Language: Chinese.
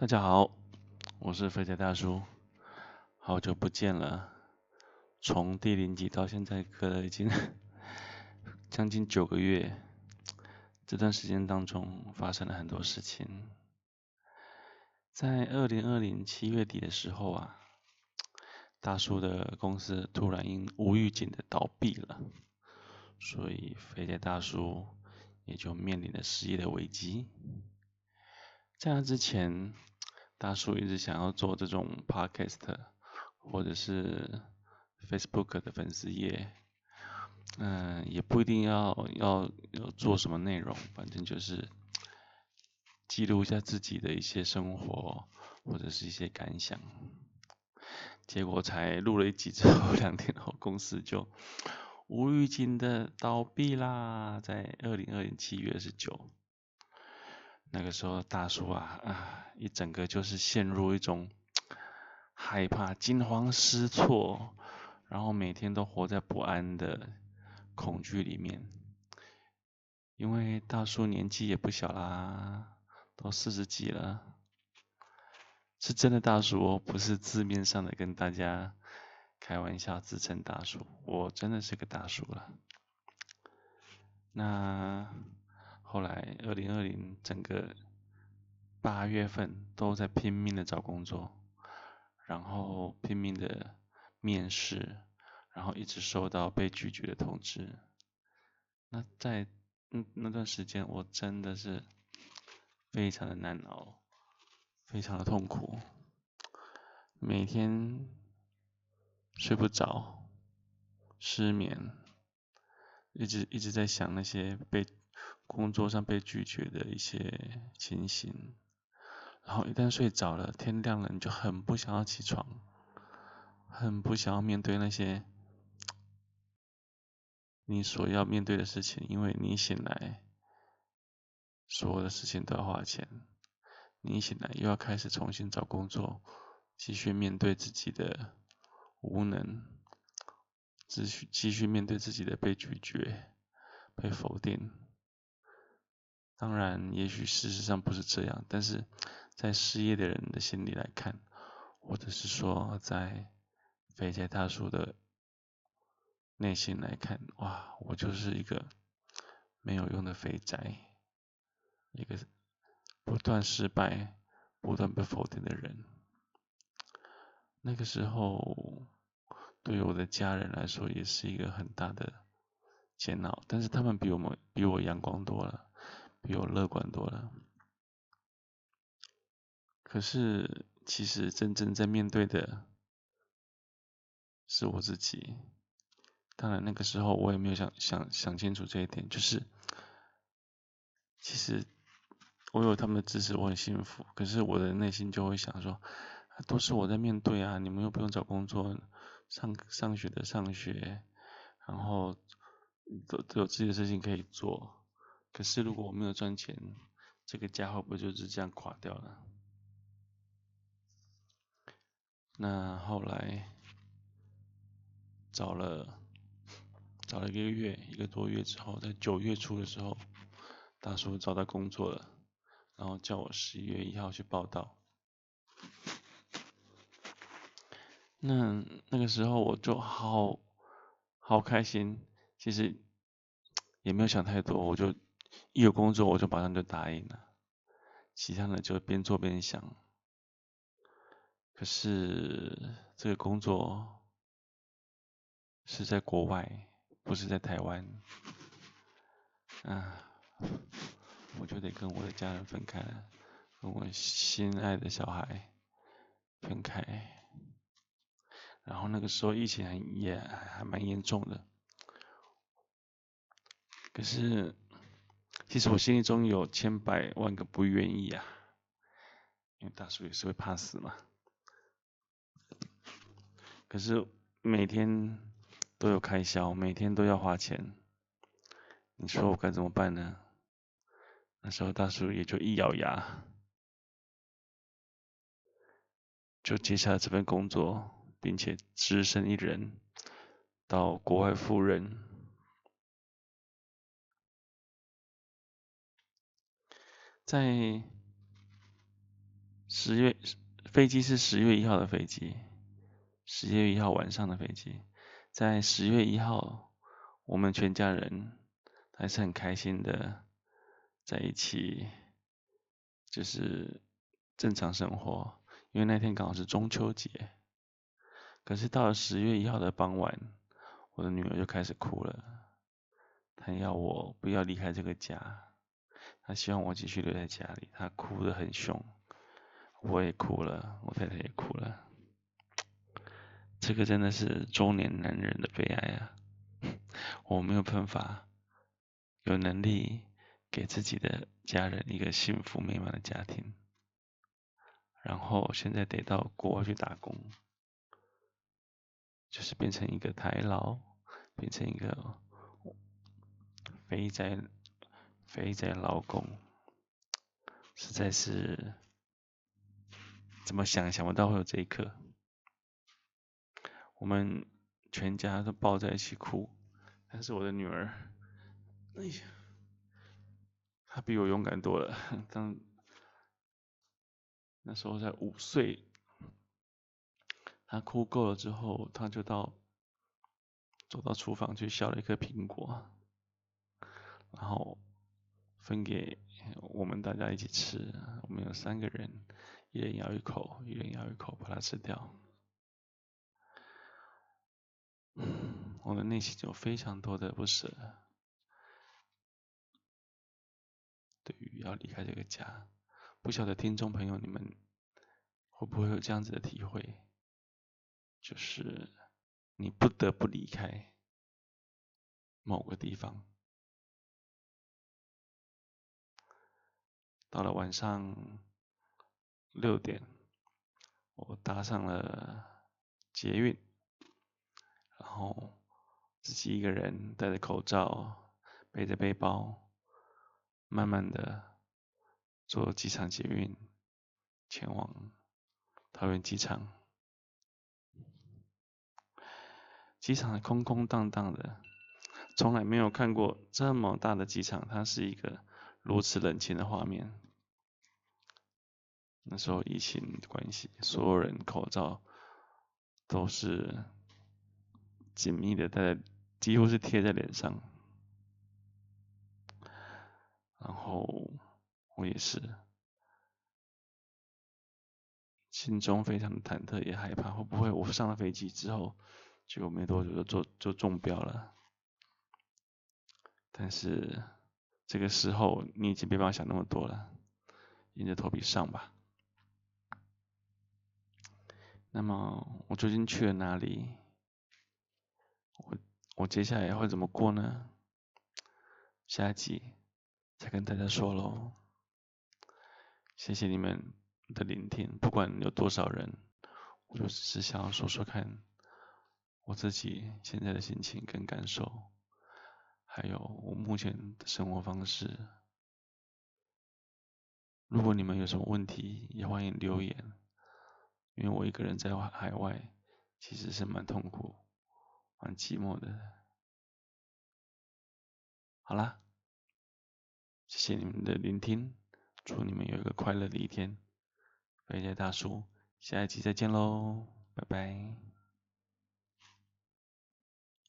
大家好，我是肥仔大叔，好久不见了。从第零集到现在隔了已经 将近九个月，这段时间当中发生了很多事情。在二零二零七月底的时候啊，大叔的公司突然因无预警的倒闭了，所以肥仔大叔也就面临了失业的危机。在那之前，大叔一直想要做这种 podcast，或者是 Facebook 的粉丝页，嗯，也不一定要要要做什么内容，反正就是记录一下自己的一些生活或者是一些感想。结果才录了一集之后，两天后公司就无预警的倒闭啦，在二零二零七月二十九。那个时候，大叔啊啊，一整个就是陷入一种害怕、惊慌失措，然后每天都活在不安的恐惧里面。因为大叔年纪也不小啦，都四十几了，是真的大叔哦，不是字面上的跟大家开玩笑自称大叔，我真的是个大叔了。那。后来，二零二零整个八月份都在拼命的找工作，然后拼命的面试，然后一直收到被拒绝的通知。那在嗯那段时间，我真的是非常的难熬，非常的痛苦，每天睡不着，失眠，一直一直在想那些被。工作上被拒绝的一些情形，然后一旦睡着了，天亮了，你就很不想要起床，很不想要面对那些你所要面对的事情，因为你醒来，所有的事情都要花钱，你醒来又要开始重新找工作，继续面对自己的无能，继续继续面对自己的被拒绝、被否定。当然，也许事实上不是这样，但是在失业的人的心里来看，或者是说在肥宅大叔的内心来看，哇，我就是一个没有用的肥宅，一个不断失败、不断被否定的人。那个时候，对于我的家人来说，也是一个很大的煎熬，但是他们比我们比我阳光多了。比我乐观多了，可是其实真正在面对的是我自己。当然那个时候我也没有想想想清楚这一点，就是其实我有他们的支持，我很幸福。可是我的内心就会想说，都是我在面对啊，你们又不用找工作，上上学的上学，然后都都有自己的事情可以做。可是如果我没有赚钱，这个家伙不就是这样垮掉了？那后来找了找了一个月，一个多月之后，在九月初的时候，大叔找到工作了，然后叫我十一月一号去报道。那那个时候我就好好开心，其实也没有想太多，我就。一有工作我就马上就答应了，其他的就边做边想。可是这个工作是在国外，不是在台湾，啊，我就得跟我的家人分开了，跟我心爱的小孩分开。然后那个时候疫情也还蛮严重的，可是。其实我心里中有千百万个不愿意啊，因为大叔也是会怕死嘛。可是每天都有开销，每天都要花钱，你说我该怎么办呢？那时候大叔也就一咬牙，就接下了这份工作，并且只身一人到国外赴任。在十月飞机是十月一号的飞机，十月一号晚上的飞机，在十月一号，我们全家人还是很开心的在一起，就是正常生活，因为那天刚好是中秋节。可是到了十月一号的傍晚，我的女儿就开始哭了，她要我不要离开这个家，他希望我继续留在家里，他哭得很凶，我也哭了，我太太也哭了，这个真的是中年男人的悲哀啊！我没有办法有能力给自己的家人一个幸福美满的家庭，然后现在得到国外去打工。就是变成一个台劳，变成一个肥宅肥仔老公，实在是怎么想想不到会有这一刻。我们全家都抱在一起哭，但是我的女儿，哎呀，她比我勇敢多了。当那时候才五岁。他哭够了之后，他就到走到厨房去削了一颗苹果，然后分给我们大家一起吃。我们有三个人，一人咬一口，一人咬一口，把它吃掉。我的内心有非常多的不舍，对于要离开这个家，不晓得听众朋友你们会不会有这样子的体会？就是你不得不离开某个地方。到了晚上六点，我搭上了捷运，然后自己一个人戴着口罩，背着背包，慢慢的坐机场捷运前往桃园机场。机场空空荡荡的，从来没有看过这么大的机场，它是一个如此冷清的画面。那时候疫情关系，所有人口罩都是紧密的戴，几乎是贴在脸上。然后我也是，心中非常的忐忑，也害怕，会不会我上了飞机之后。结果没多久就中就中标了，但是这个时候你已经没办法想那么多了，硬着头皮上吧。那么我究竟去了哪里？我我接下来会怎么过呢？下一集再跟大家说喽。谢谢你们的聆听，不管有多少人，我就只是想要说说看。我自己现在的心情跟感受，还有我目前的生活方式。如果你们有什么问题，也欢迎留言。因为我一个人在海外，其实是蛮痛苦、蛮寂寞的。好啦，谢谢你们的聆听，祝你们有一个快乐的一天。飞姐大叔，下一集再见喽，拜拜。